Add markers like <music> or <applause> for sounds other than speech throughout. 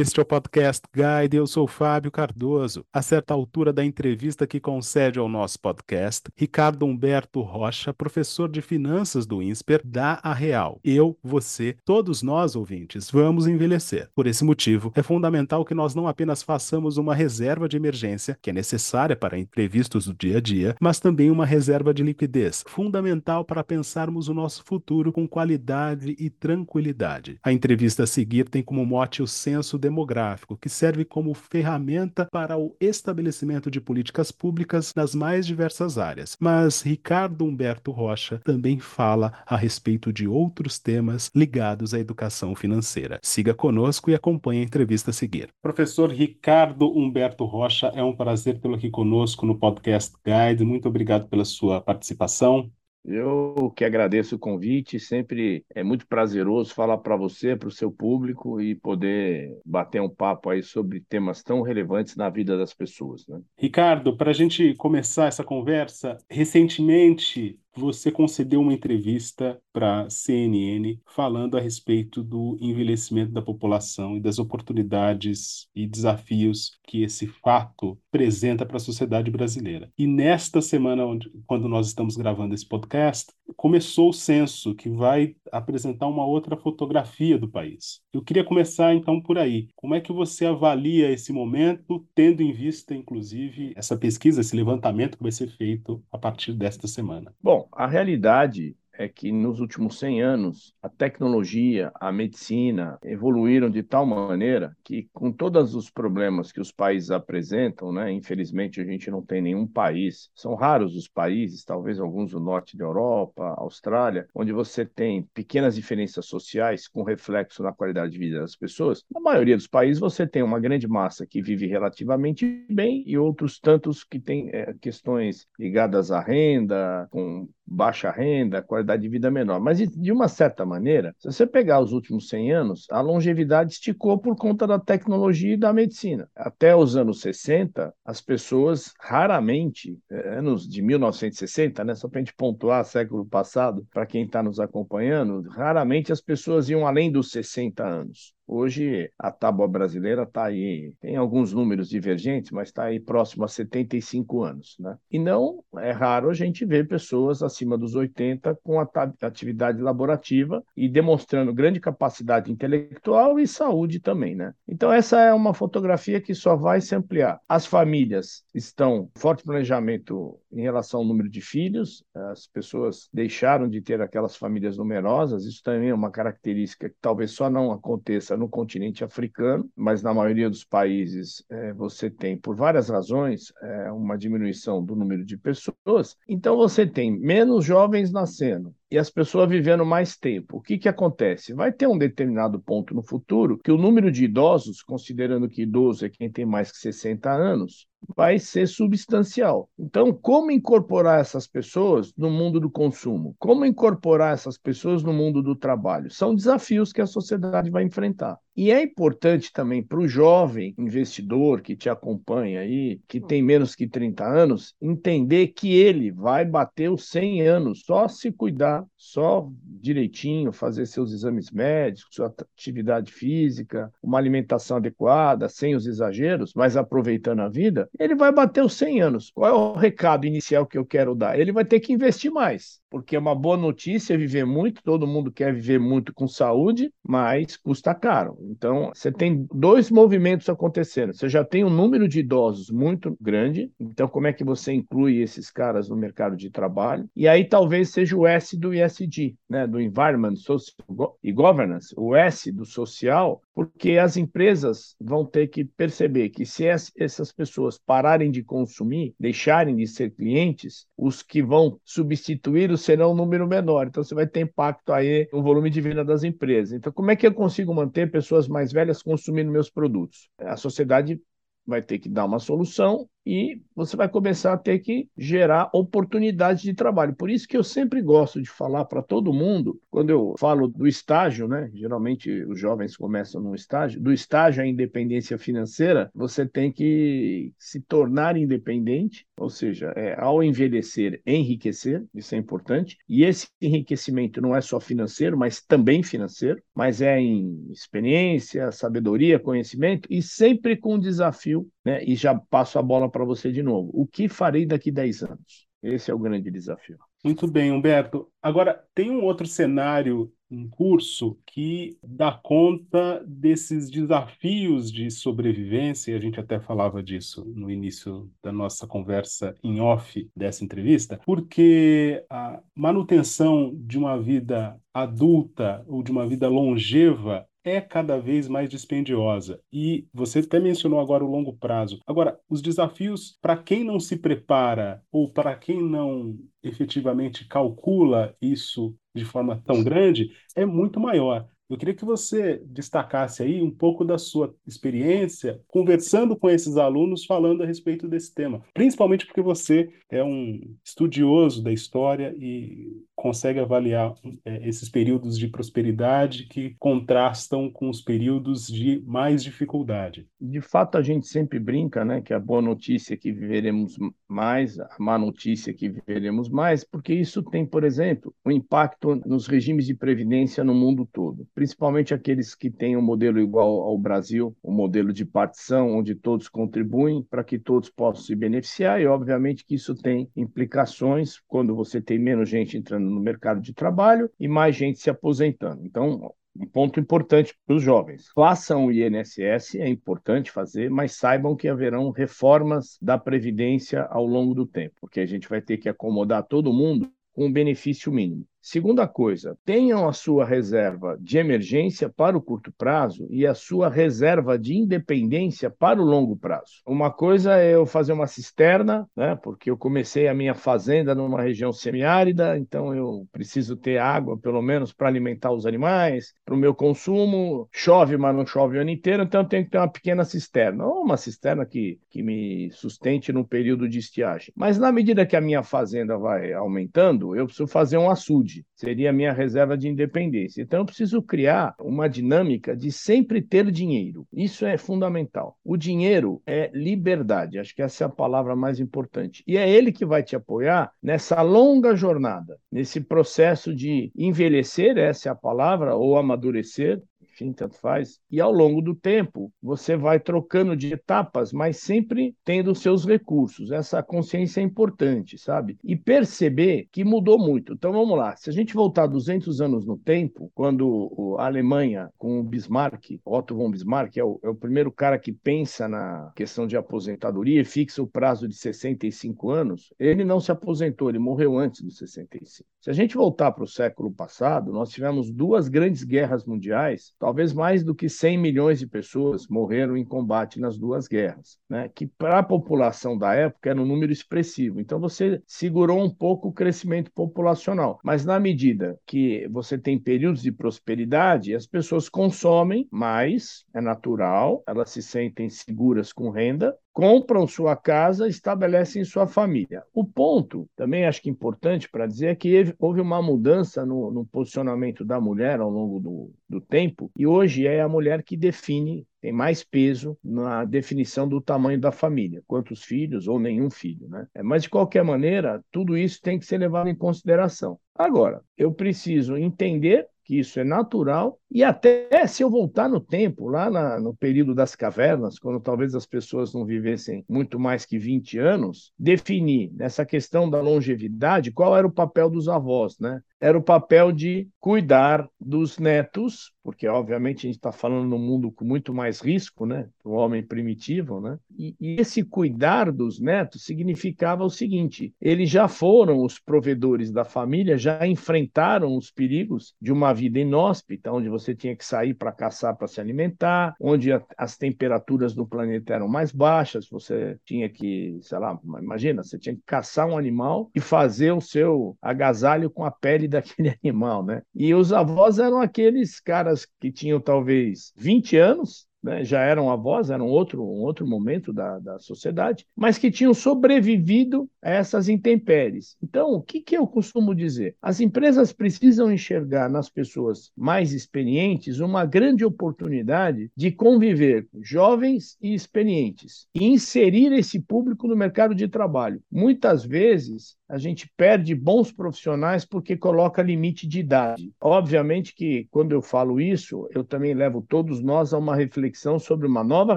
Este é o Podcast Guide, eu sou Fábio Cardoso. A certa altura da entrevista que concede ao nosso podcast, Ricardo Humberto Rocha, professor de finanças do INSPER, dá a real. Eu, você, todos nós ouvintes, vamos envelhecer. Por esse motivo, é fundamental que nós não apenas façamos uma reserva de emergência, que é necessária para imprevistos do dia a dia, mas também uma reserva de liquidez, fundamental para pensarmos o nosso futuro com qualidade e tranquilidade. A entrevista a seguir tem como mote o censo demográfico, que serve como ferramenta para o estabelecimento de políticas públicas nas mais diversas áreas. Mas Ricardo Humberto Rocha também fala a respeito de outros temas ligados à educação financeira. Siga conosco e acompanhe a entrevista a seguir. Professor Ricardo Humberto Rocha, é um prazer tê-lo aqui conosco no Podcast Guide. Muito obrigado pela sua participação. Eu que agradeço o convite, sempre é muito prazeroso falar para você, para o seu público e poder bater um papo aí sobre temas tão relevantes na vida das pessoas. Né? Ricardo, para a gente começar essa conversa, recentemente você concedeu uma entrevista para a CNN falando a respeito do envelhecimento da população e das oportunidades e desafios que esse fato apresenta para a sociedade brasileira. E nesta semana, onde, quando nós estamos gravando esse podcast, começou o censo, que vai apresentar uma outra fotografia do país. Eu queria começar então por aí. Como é que você avalia esse momento, tendo em vista, inclusive, essa pesquisa, esse levantamento que vai ser feito a partir desta semana? Bom, a realidade é que nos últimos 100 anos a tecnologia, a medicina evoluíram de tal maneira que, com todos os problemas que os países apresentam, né, infelizmente a gente não tem nenhum país, são raros os países, talvez alguns do norte da Europa, Austrália, onde você tem pequenas diferenças sociais com reflexo na qualidade de vida das pessoas. Na maioria dos países você tem uma grande massa que vive relativamente bem e outros tantos que têm é, questões ligadas à renda, com baixa renda, qualidade de vida menor. Mas, de uma certa maneira, se você pegar os últimos 100 anos, a longevidade esticou por conta da tecnologia e da medicina. Até os anos 60, as pessoas raramente, eh, anos de 1960, né, só para a gente pontuar século passado, para quem está nos acompanhando, raramente as pessoas iam além dos 60 anos. Hoje a tábua brasileira está aí, tem alguns números divergentes, mas está aí próximo a 75 anos. Né? E não é raro a gente ver pessoas acima dos 80 com atividade laborativa e demonstrando grande capacidade intelectual e saúde também. Né? Então, essa é uma fotografia que só vai se ampliar. As famílias estão forte planejamento em relação ao número de filhos, as pessoas deixaram de ter aquelas famílias numerosas, isso também é uma característica que talvez só não aconteça no continente africano, mas na maioria dos países é, você tem, por várias razões, é, uma diminuição do número de pessoas. Então você tem menos jovens nascendo, e as pessoas vivendo mais tempo. O que, que acontece? Vai ter um determinado ponto no futuro que o número de idosos, considerando que idoso é quem tem mais que 60 anos, vai ser substancial. Então, como incorporar essas pessoas no mundo do consumo? Como incorporar essas pessoas no mundo do trabalho? São desafios que a sociedade vai enfrentar. E é importante também para o jovem investidor que te acompanha aí, que tem menos que 30 anos, entender que ele vai bater os 100 anos só se cuidar, só direitinho, fazer seus exames médicos, sua atividade física, uma alimentação adequada, sem os exageros, mas aproveitando a vida, ele vai bater os 100 anos. Qual é o recado inicial que eu quero dar? Ele vai ter que investir mais, porque é uma boa notícia viver muito, todo mundo quer viver muito com saúde, mas custa caro. Então, você tem dois movimentos acontecendo. Você já tem um número de idosos muito grande, então como é que você inclui esses caras no mercado de trabalho? E aí talvez seja o S do ESG, né, do Environment Social e Governance, o S do social, porque as empresas vão ter que perceber que se essas pessoas pararem de consumir, deixarem de ser clientes, os que vão substituí-los serão um número menor. Então você vai ter impacto aí no volume de venda das empresas. Então como é que eu consigo manter pessoas mais velhas consumindo meus produtos? A sociedade vai ter que dar uma solução e você vai começar a ter que gerar oportunidades de trabalho. Por isso que eu sempre gosto de falar para todo mundo, quando eu falo do estágio, né? Geralmente os jovens começam no estágio, do estágio à independência financeira, você tem que se tornar independente, ou seja, é, ao envelhecer, enriquecer, isso é importante. E esse enriquecimento não é só financeiro, mas também financeiro, mas é em experiência, sabedoria, conhecimento e sempre com desafio, né? E já passo a bola para você de novo. O que farei daqui 10 anos? Esse é o grande desafio. Muito bem, Humberto. Agora, tem um outro cenário em curso que dá conta desses desafios de sobrevivência, e a gente até falava disso no início da nossa conversa em off dessa entrevista, porque a manutenção de uma vida adulta ou de uma vida longeva é cada vez mais dispendiosa. E você até mencionou agora o longo prazo. Agora, os desafios para quem não se prepara ou para quem não efetivamente calcula isso de forma tão grande é muito maior. Eu queria que você destacasse aí um pouco da sua experiência conversando com esses alunos, falando a respeito desse tema, principalmente porque você é um estudioso da história e consegue avaliar é, esses períodos de prosperidade que contrastam com os períodos de mais dificuldade. De fato, a gente sempre brinca, né, que a boa notícia é que viveremos mais, a má notícia é que viveremos mais, porque isso tem, por exemplo, um impacto nos regimes de previdência no mundo todo, principalmente aqueles que têm um modelo igual ao Brasil, um modelo de partição onde todos contribuem para que todos possam se beneficiar e, obviamente, que isso tem implicações quando você tem menos gente entrando no mercado de trabalho e mais gente se aposentando. Então, um ponto importante para os jovens. Façam o INSS, é importante fazer, mas saibam que haverão reformas da Previdência ao longo do tempo, porque a gente vai ter que acomodar todo mundo com um benefício mínimo. Segunda coisa, tenham a sua reserva de emergência para o curto prazo e a sua reserva de independência para o longo prazo. Uma coisa é eu fazer uma cisterna, né, porque eu comecei a minha fazenda numa região semiárida, então eu preciso ter água, pelo menos, para alimentar os animais, para o meu consumo. Chove, mas não chove o ano inteiro, então eu tenho que ter uma pequena cisterna, ou uma cisterna que, que me sustente no período de estiagem. Mas na medida que a minha fazenda vai aumentando, eu preciso fazer um açude saúde, seria a minha reserva de independência. Então, eu preciso criar uma dinâmica de sempre ter dinheiro. Isso é fundamental. O dinheiro é liberdade, acho que essa é a palavra mais importante. E é ele que vai te apoiar nessa longa jornada, nesse processo de envelhecer essa é a palavra, ou amadurecer, enfim, tanto faz. E ao longo do tempo, você vai trocando de etapas, mas sempre tendo seus recursos. Essa consciência é importante, sabe? E perceber que mudou muito. Então vamos lá, se a gente voltar 200 anos no tempo, quando a Alemanha, com o Bismarck, Otto von Bismarck, é o, é o primeiro cara que pensa na questão de aposentadoria e fixa o prazo de 65 anos, ele não se aposentou, ele morreu antes dos 65. Se a gente voltar para o século passado, nós tivemos duas grandes guerras mundiais, talvez mais do que 100 milhões de pessoas morreram em combate nas duas guerras, né? que para a população da época era um número expressivo. Então você segurou um pouco o crescimento populacional, mas na medida que você tem períodos de prosperidade, as pessoas consomem mais, é natural, elas se sentem seguras com renda, compram sua casa, estabelecem sua família. O ponto, também acho que importante para dizer, é que houve uma mudança no, no posicionamento da mulher ao longo do, do tempo, e hoje é a mulher que define tem mais peso na definição do tamanho da família, quantos filhos ou nenhum filho, né? É, mas de qualquer maneira, tudo isso tem que ser levado em consideração. Agora, eu preciso entender que isso é natural, e até se eu voltar no tempo, lá na, no período das cavernas, quando talvez as pessoas não vivessem muito mais que 20 anos, definir nessa questão da longevidade qual era o papel dos avós, né? Era o papel de cuidar dos netos, porque obviamente a gente está falando num mundo com muito mais risco, né? Para o homem primitivo, né? E, e esse cuidar dos netos significava o seguinte: eles já foram os provedores da família, já enfrentaram os perigos de uma vida inóspita, onde você tinha que sair para caçar para se alimentar, onde a, as temperaturas do planeta eram mais baixas, você tinha que, sei lá, imagina, você tinha que caçar um animal e fazer o seu agasalho com a pele daquele <laughs> animal, né? E os avós eram aqueles caras que tinham talvez 20 anos, né, já eram avós, era um outro, um outro momento da, da sociedade, mas que tinham sobrevivido a essas intempéries. Então, o que, que eu costumo dizer? As empresas precisam enxergar nas pessoas mais experientes uma grande oportunidade de conviver com jovens e experientes e inserir esse público no mercado de trabalho. Muitas vezes, a gente perde bons profissionais porque coloca limite de idade. Obviamente que, quando eu falo isso, eu também levo todos nós a uma reflexão sobre uma nova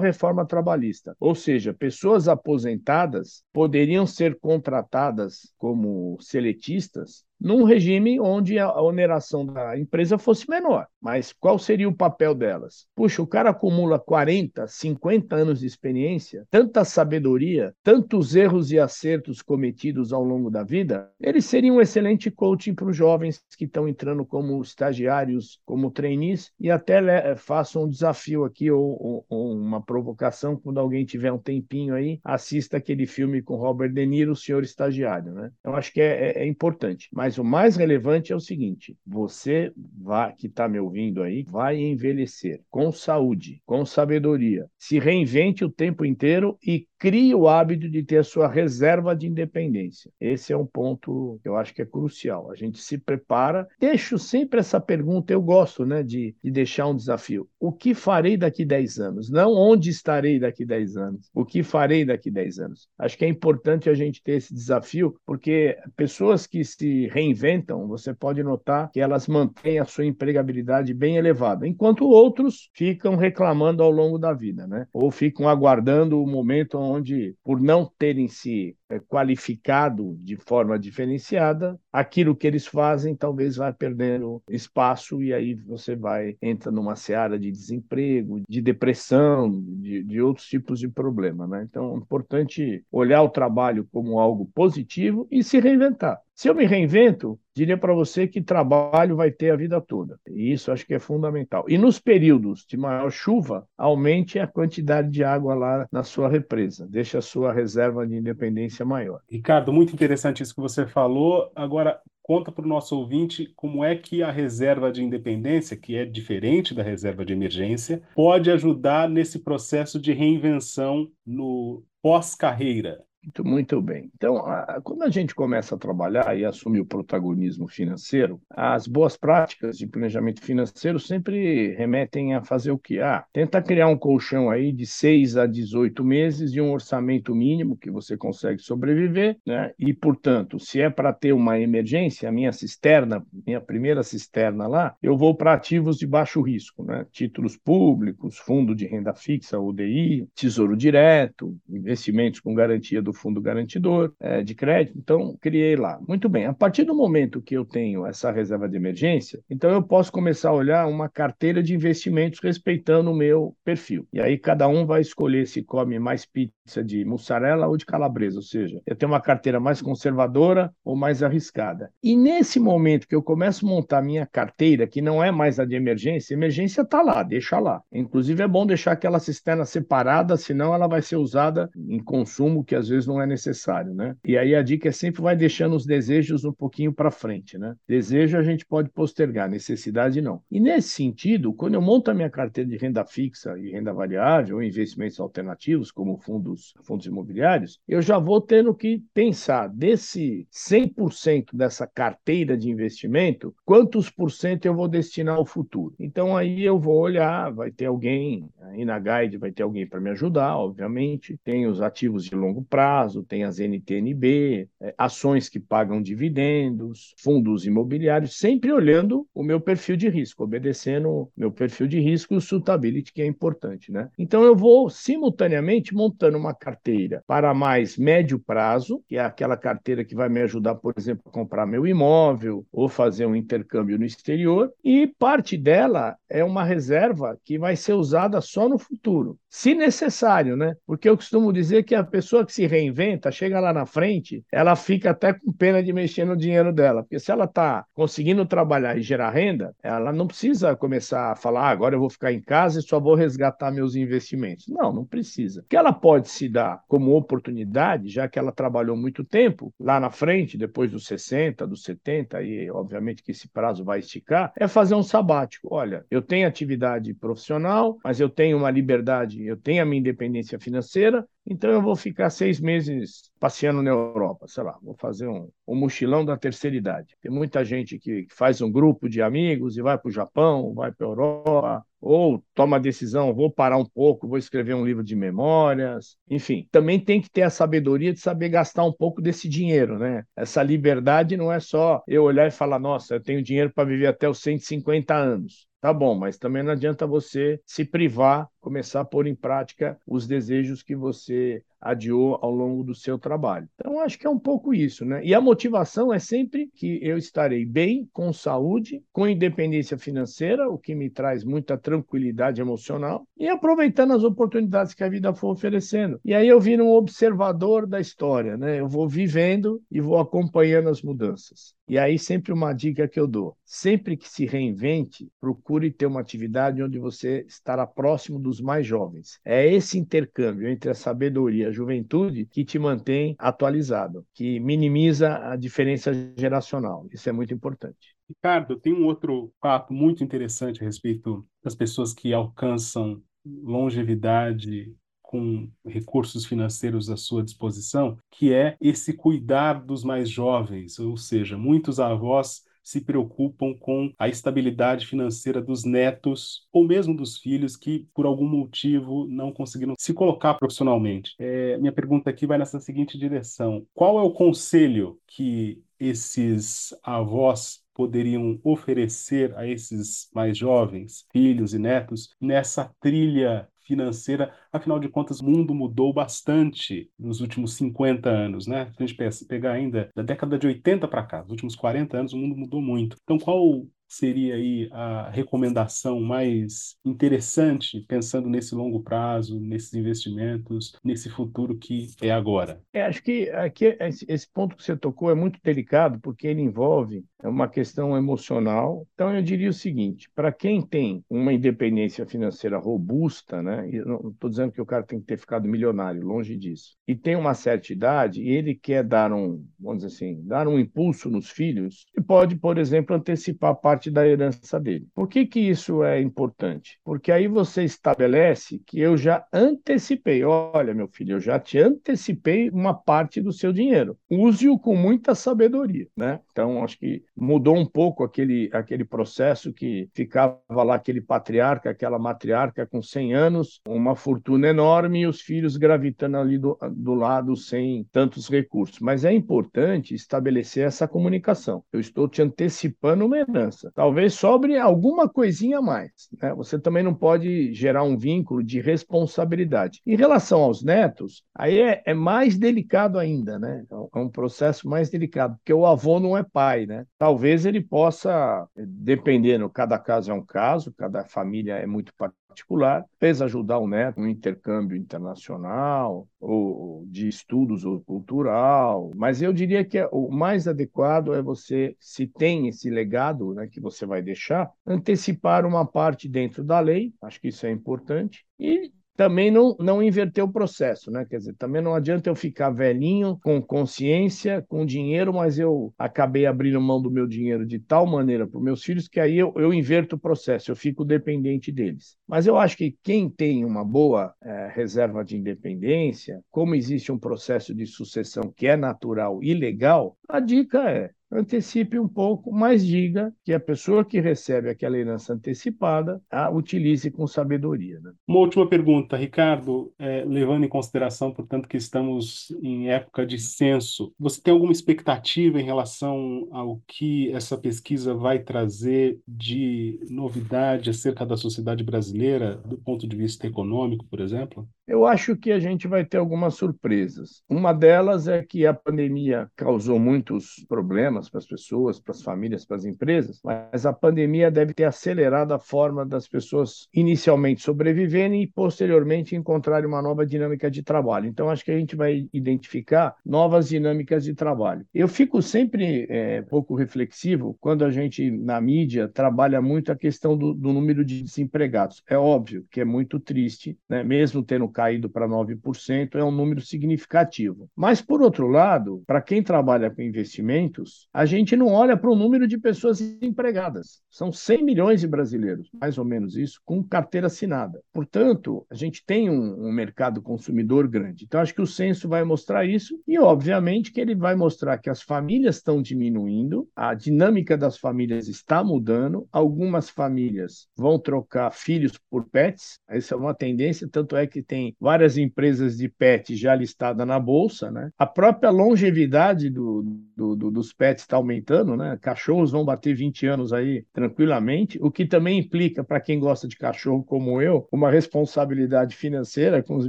reforma trabalhista. Ou seja, pessoas aposentadas poderiam ser contratadas como seletistas num regime onde a oneração da empresa fosse menor. Mas qual seria o papel delas? Puxa, o cara acumula 40, 50 anos de experiência, tanta sabedoria, tantos erros e acertos cometidos ao longo da vida, ele seria um excelente coaching para os jovens que estão entrando como estagiários, como trainees, e até façam um desafio aqui ou, ou, ou, uma provocação, quando alguém tiver um tempinho aí, assista aquele filme com Robert De Niro, O Senhor Estagiário. Né? Eu acho que é, é, é importante. Mas o mais relevante é o seguinte: você vai, que está me ouvindo aí, vai envelhecer com saúde, com sabedoria. Se reinvente o tempo inteiro e crie o hábito de ter a sua reserva de independência. Esse é um ponto que eu acho que é crucial. A gente se prepara. Deixo sempre essa pergunta, eu gosto né, de, de deixar um desafio. O que farei daqui 10 anos? Não onde estarei daqui 10 anos. O que farei daqui 10 anos? Acho que é importante a gente ter esse desafio, porque pessoas que se reinventam, você pode notar que elas mantêm a sua empregabilidade bem elevada, enquanto outros ficam reclamando ao longo da vida, né? Ou ficam aguardando o momento onde, por não terem se eh, qualificado de forma diferenciada, aquilo que eles fazem talvez vá perdendo espaço e aí você vai entra numa seara de desemprego, de depressão, de, de outros tipos de problema, né? Então, é importante olhar o trabalho como algo positivo e se reinventar. Se eu me reinvento, diria para você que trabalho vai ter a vida toda. E isso acho que é fundamental. E nos períodos de maior chuva, aumente a quantidade de água lá na sua represa. Deixe a sua reserva de independência maior. Ricardo, muito interessante isso que você falou. Agora, conta para o nosso ouvinte como é que a reserva de independência, que é diferente da reserva de emergência, pode ajudar nesse processo de reinvenção no pós-carreira. Muito, muito bem. Então, a, quando a gente começa a trabalhar e assumir o protagonismo financeiro, as boas práticas de planejamento financeiro sempre remetem a fazer o que? Ah, tenta criar um colchão aí de 6 a 18 meses e um orçamento mínimo que você consegue sobreviver, né? E, portanto, se é para ter uma emergência, a minha cisterna, minha primeira cisterna lá, eu vou para ativos de baixo risco, né? Títulos públicos, fundo de renda fixa, UDI, tesouro direto, investimentos com garantia do fundo garantidor é, de crédito. Então, criei lá. Muito bem. A partir do momento que eu tenho essa reserva de emergência, então eu posso começar a olhar uma carteira de investimentos respeitando o meu perfil. E aí cada um vai escolher se come mais pizza de mussarela ou de calabresa, ou seja, eu tenho uma carteira mais conservadora ou mais arriscada. E nesse momento que eu começo a montar minha carteira, que não é mais a de emergência, emergência está lá, deixa lá. Inclusive é bom deixar aquela cisterna separada, senão ela vai ser usada em consumo que às vezes não é necessário, né? E aí a dica é sempre vai deixando os desejos um pouquinho para frente, né? Desejo a gente pode postergar, necessidade não. E nesse sentido, quando eu monto a minha carteira de renda fixa e renda variável, ou investimentos alternativos, como fundos, fundos imobiliários, eu já vou tendo que pensar desse 100% dessa carteira de investimento, quantos por cento eu vou destinar ao futuro. Então aí eu vou olhar, vai ter alguém, aí na guide vai ter alguém para me ajudar, obviamente, tem os ativos de longo prazo, tem as NTNB, é, ações que pagam dividendos, fundos imobiliários, sempre olhando o meu perfil de risco, obedecendo meu perfil de risco e o suitability, que é importante, né? Então eu vou simultaneamente montando uma carteira para mais médio prazo, que é aquela carteira que vai me ajudar, por exemplo, a comprar meu imóvel ou fazer um intercâmbio no exterior, e parte dela é uma reserva que vai ser usada só no futuro. Se necessário, né? Porque eu costumo dizer que a pessoa que se reinventa, chega lá na frente, ela fica até com pena de mexer no dinheiro dela, porque se ela está conseguindo trabalhar e gerar renda, ela não precisa começar a falar, ah, agora eu vou ficar em casa e só vou resgatar meus investimentos. Não, não precisa. O que ela pode se dar como oportunidade, já que ela trabalhou muito tempo, lá na frente, depois dos 60, dos 70, e obviamente que esse prazo vai esticar, é fazer um sabático. Olha, eu tenho atividade profissional, mas eu tenho uma liberdade, eu tenho a minha independência financeira, então eu vou ficar seis meses passeando na Europa, sei lá, vou fazer um, um mochilão da terceira idade. Tem muita gente que, faz um grupo de amigos e vai para o Japão, vai para a Europa, ou toma a decisão, vou parar um pouco, vou escrever um livro de memórias, enfim. Também tem que ter a sabedoria de saber gastar um pouco desse dinheiro, né? Essa liberdade não é só eu olhar e falar, nossa, eu tenho dinheiro para viver até os 150 anos. Tá bom, mas também não adianta você se privar, começar a pôr em prática os desejos que você adiou ao longo do seu trabalho. Então, acho que é um pouco isso, né? E a motivação é sempre que eu estarei bem, com saúde, com independência financeira, o que me traz muita tranquilidade emocional, e aproveitando as oportunidades que a vida for oferecendo. E aí eu viro um observador da história, né? Eu vou vivendo e vou acompanhando as mudanças. E aí, sempre uma dica que eu dou: sempre que se reinvente, procure ter uma atividade onde você estará próximo dos mais jovens. É esse intercâmbio entre a sabedoria e a juventude que te mantém atualizado, que minimiza a diferença geracional. Isso é muito importante. Ricardo, tem um outro fato muito interessante a respeito das pessoas que alcançam longevidade com recursos financeiros à sua disposição, que é esse cuidar dos mais jovens, ou seja, muitos avós se preocupam com a estabilidade financeira dos netos ou mesmo dos filhos que, por algum motivo, não conseguiram se colocar profissionalmente. É, minha pergunta aqui vai nessa seguinte direção: qual é o conselho que esses avós poderiam oferecer a esses mais jovens, filhos e netos, nessa trilha financeira. Afinal de contas, o mundo mudou bastante nos últimos 50 anos, né? Se a gente pegar ainda da década de 80 para cá, nos últimos 40 anos, o mundo mudou muito. Então, qual seria aí a recomendação mais interessante, pensando nesse longo prazo, nesses investimentos, nesse futuro que é agora? É, acho que aqui esse ponto que você tocou é muito delicado, porque ele envolve uma questão emocional. Então, eu diria o seguinte: para quem tem uma independência financeira robusta, né, e não estou dizendo que o cara tem que ter ficado milionário, longe disso, e tem uma certa idade, e ele quer dar um, vamos dizer assim, dar um impulso nos filhos, e pode, por exemplo, antecipar parte da herança dele. Por que, que isso é importante? Porque aí você estabelece que eu já antecipei. Olha, meu filho, eu já te antecipei uma parte do seu dinheiro. Use-o com muita sabedoria, né? Então, acho que mudou um pouco aquele, aquele processo que ficava lá aquele patriarca, aquela matriarca com 100 anos, uma fortuna enorme e os filhos gravitando ali do, do lado sem tantos recursos. Mas é importante estabelecer essa comunicação. Eu estou te antecipando uma herança. Talvez sobre alguma coisinha a mais. Né? Você também não pode gerar um vínculo de responsabilidade. Em relação aos netos, aí é, é mais delicado ainda, né? É um processo mais delicado, porque o avô não é pai, né? Talvez ele possa, dependendo, cada caso é um caso, cada família é muito particular, fez ajudar o neto no intercâmbio internacional ou de estudos ou cultural, mas eu diria que é, o mais adequado é você, se tem esse legado né, que você vai deixar, antecipar uma parte dentro da lei, acho que isso é importante, e também não, não inverter o processo, né? Quer dizer, também não adianta eu ficar velhinho, com consciência, com dinheiro, mas eu acabei abrindo mão do meu dinheiro de tal maneira para os meus filhos que aí eu, eu inverto o processo, eu fico dependente deles. Mas eu acho que quem tem uma boa é, reserva de independência, como existe um processo de sucessão que é natural e legal, a dica é antecipe um pouco, mas diga que a pessoa que recebe aquela herança antecipada a utilize com sabedoria. Né? Uma última pergunta, Ricardo, é, levando em consideração, portanto, que estamos em época de censo, você tem alguma expectativa em relação ao que essa pesquisa vai trazer de novidade acerca da sociedade brasileira, do ponto de vista econômico, por exemplo? Eu acho que a gente vai ter algumas surpresas. Uma delas é que a pandemia causou muitos problemas para as pessoas, para as famílias, para as empresas, mas a pandemia deve ter acelerado a forma das pessoas inicialmente sobreviverem e posteriormente encontrarem uma nova dinâmica de trabalho. Então, acho que a gente vai identificar novas dinâmicas de trabalho. Eu fico sempre é, pouco reflexivo quando a gente, na mídia, trabalha muito a questão do, do número de desempregados. É óbvio que é muito triste, né? mesmo tendo caído para 9%, é um número significativo. Mas, por outro lado, para quem trabalha com investimentos, a gente não olha para o número de pessoas empregadas. São 100 milhões de brasileiros, mais ou menos isso, com carteira assinada. Portanto, a gente tem um, um mercado consumidor grande. Então, acho que o censo vai mostrar isso e, obviamente, que ele vai mostrar que as famílias estão diminuindo, a dinâmica das famílias está mudando, algumas famílias vão trocar filhos por pets, essa é uma tendência, tanto é que tem várias empresas de pet já listadas na bolsa, né? A própria longevidade do, do, do, dos pets está aumentando, né? Cachorros vão bater 20 anos aí tranquilamente, o que também implica, para quem gosta de cachorro como eu, uma responsabilidade financeira com os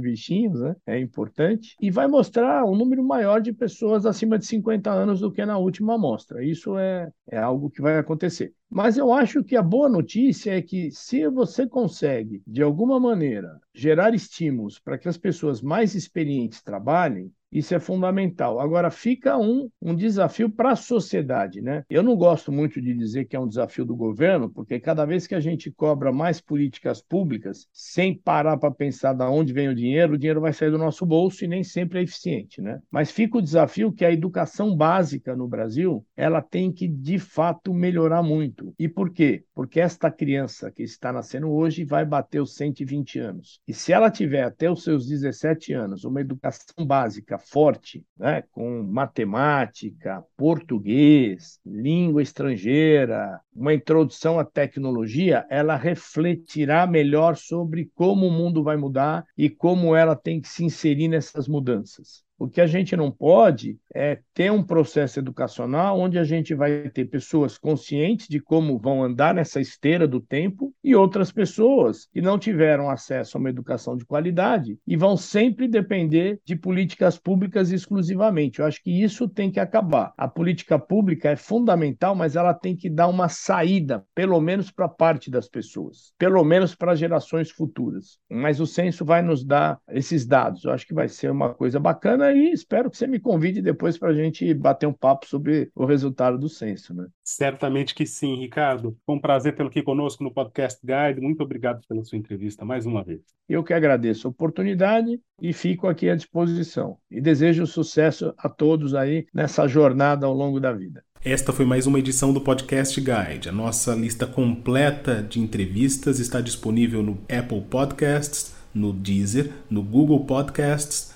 bichinhos, né? É importante. E vai mostrar um número maior de pessoas acima de 50 anos do que na última amostra. Isso é, é algo que vai acontecer. Mas eu acho que a boa notícia é que se você consegue, de alguma maneira, gerar estímulos para que as pessoas mais experientes trabalhem, isso é fundamental. Agora, fica um, um desafio para a sociedade. Né? Eu não gosto muito de dizer que é um desafio do governo, porque cada vez que a gente cobra mais políticas públicas, sem parar para pensar de onde vem o dinheiro, o dinheiro vai sair do nosso bolso e nem sempre é eficiente. Né? Mas fica o desafio que a educação básica no Brasil ela tem que, de fato, melhorar muito. E por quê? Porque esta criança que está nascendo hoje vai bater os 120 anos. E se ela tiver até os seus 17 anos uma educação básica forte, né, com matemática, português, língua estrangeira, uma introdução à tecnologia, ela refletirá melhor sobre como o mundo vai mudar e como ela tem que se inserir nessas mudanças. O que a gente não pode é ter um processo educacional onde a gente vai ter pessoas conscientes de como vão andar nessa esteira do tempo e outras pessoas que não tiveram acesso a uma educação de qualidade e vão sempre depender de políticas públicas exclusivamente. Eu acho que isso tem que acabar. A política pública é fundamental, mas ela tem que dar uma saída, pelo menos para parte das pessoas, pelo menos para gerações futuras. Mas o censo vai nos dar esses dados. Eu acho que vai ser uma coisa bacana e espero que você me convide depois para a gente bater um papo sobre o resultado do censo. Né? Certamente que sim, Ricardo. Foi um prazer tê-lo aqui conosco no Podcast Guide. Muito obrigado pela sua entrevista mais uma vez. Eu que agradeço a oportunidade e fico aqui à disposição. E desejo sucesso a todos aí nessa jornada ao longo da vida. Esta foi mais uma edição do Podcast Guide. A nossa lista completa de entrevistas está disponível no Apple Podcasts, no Deezer, no Google Podcasts,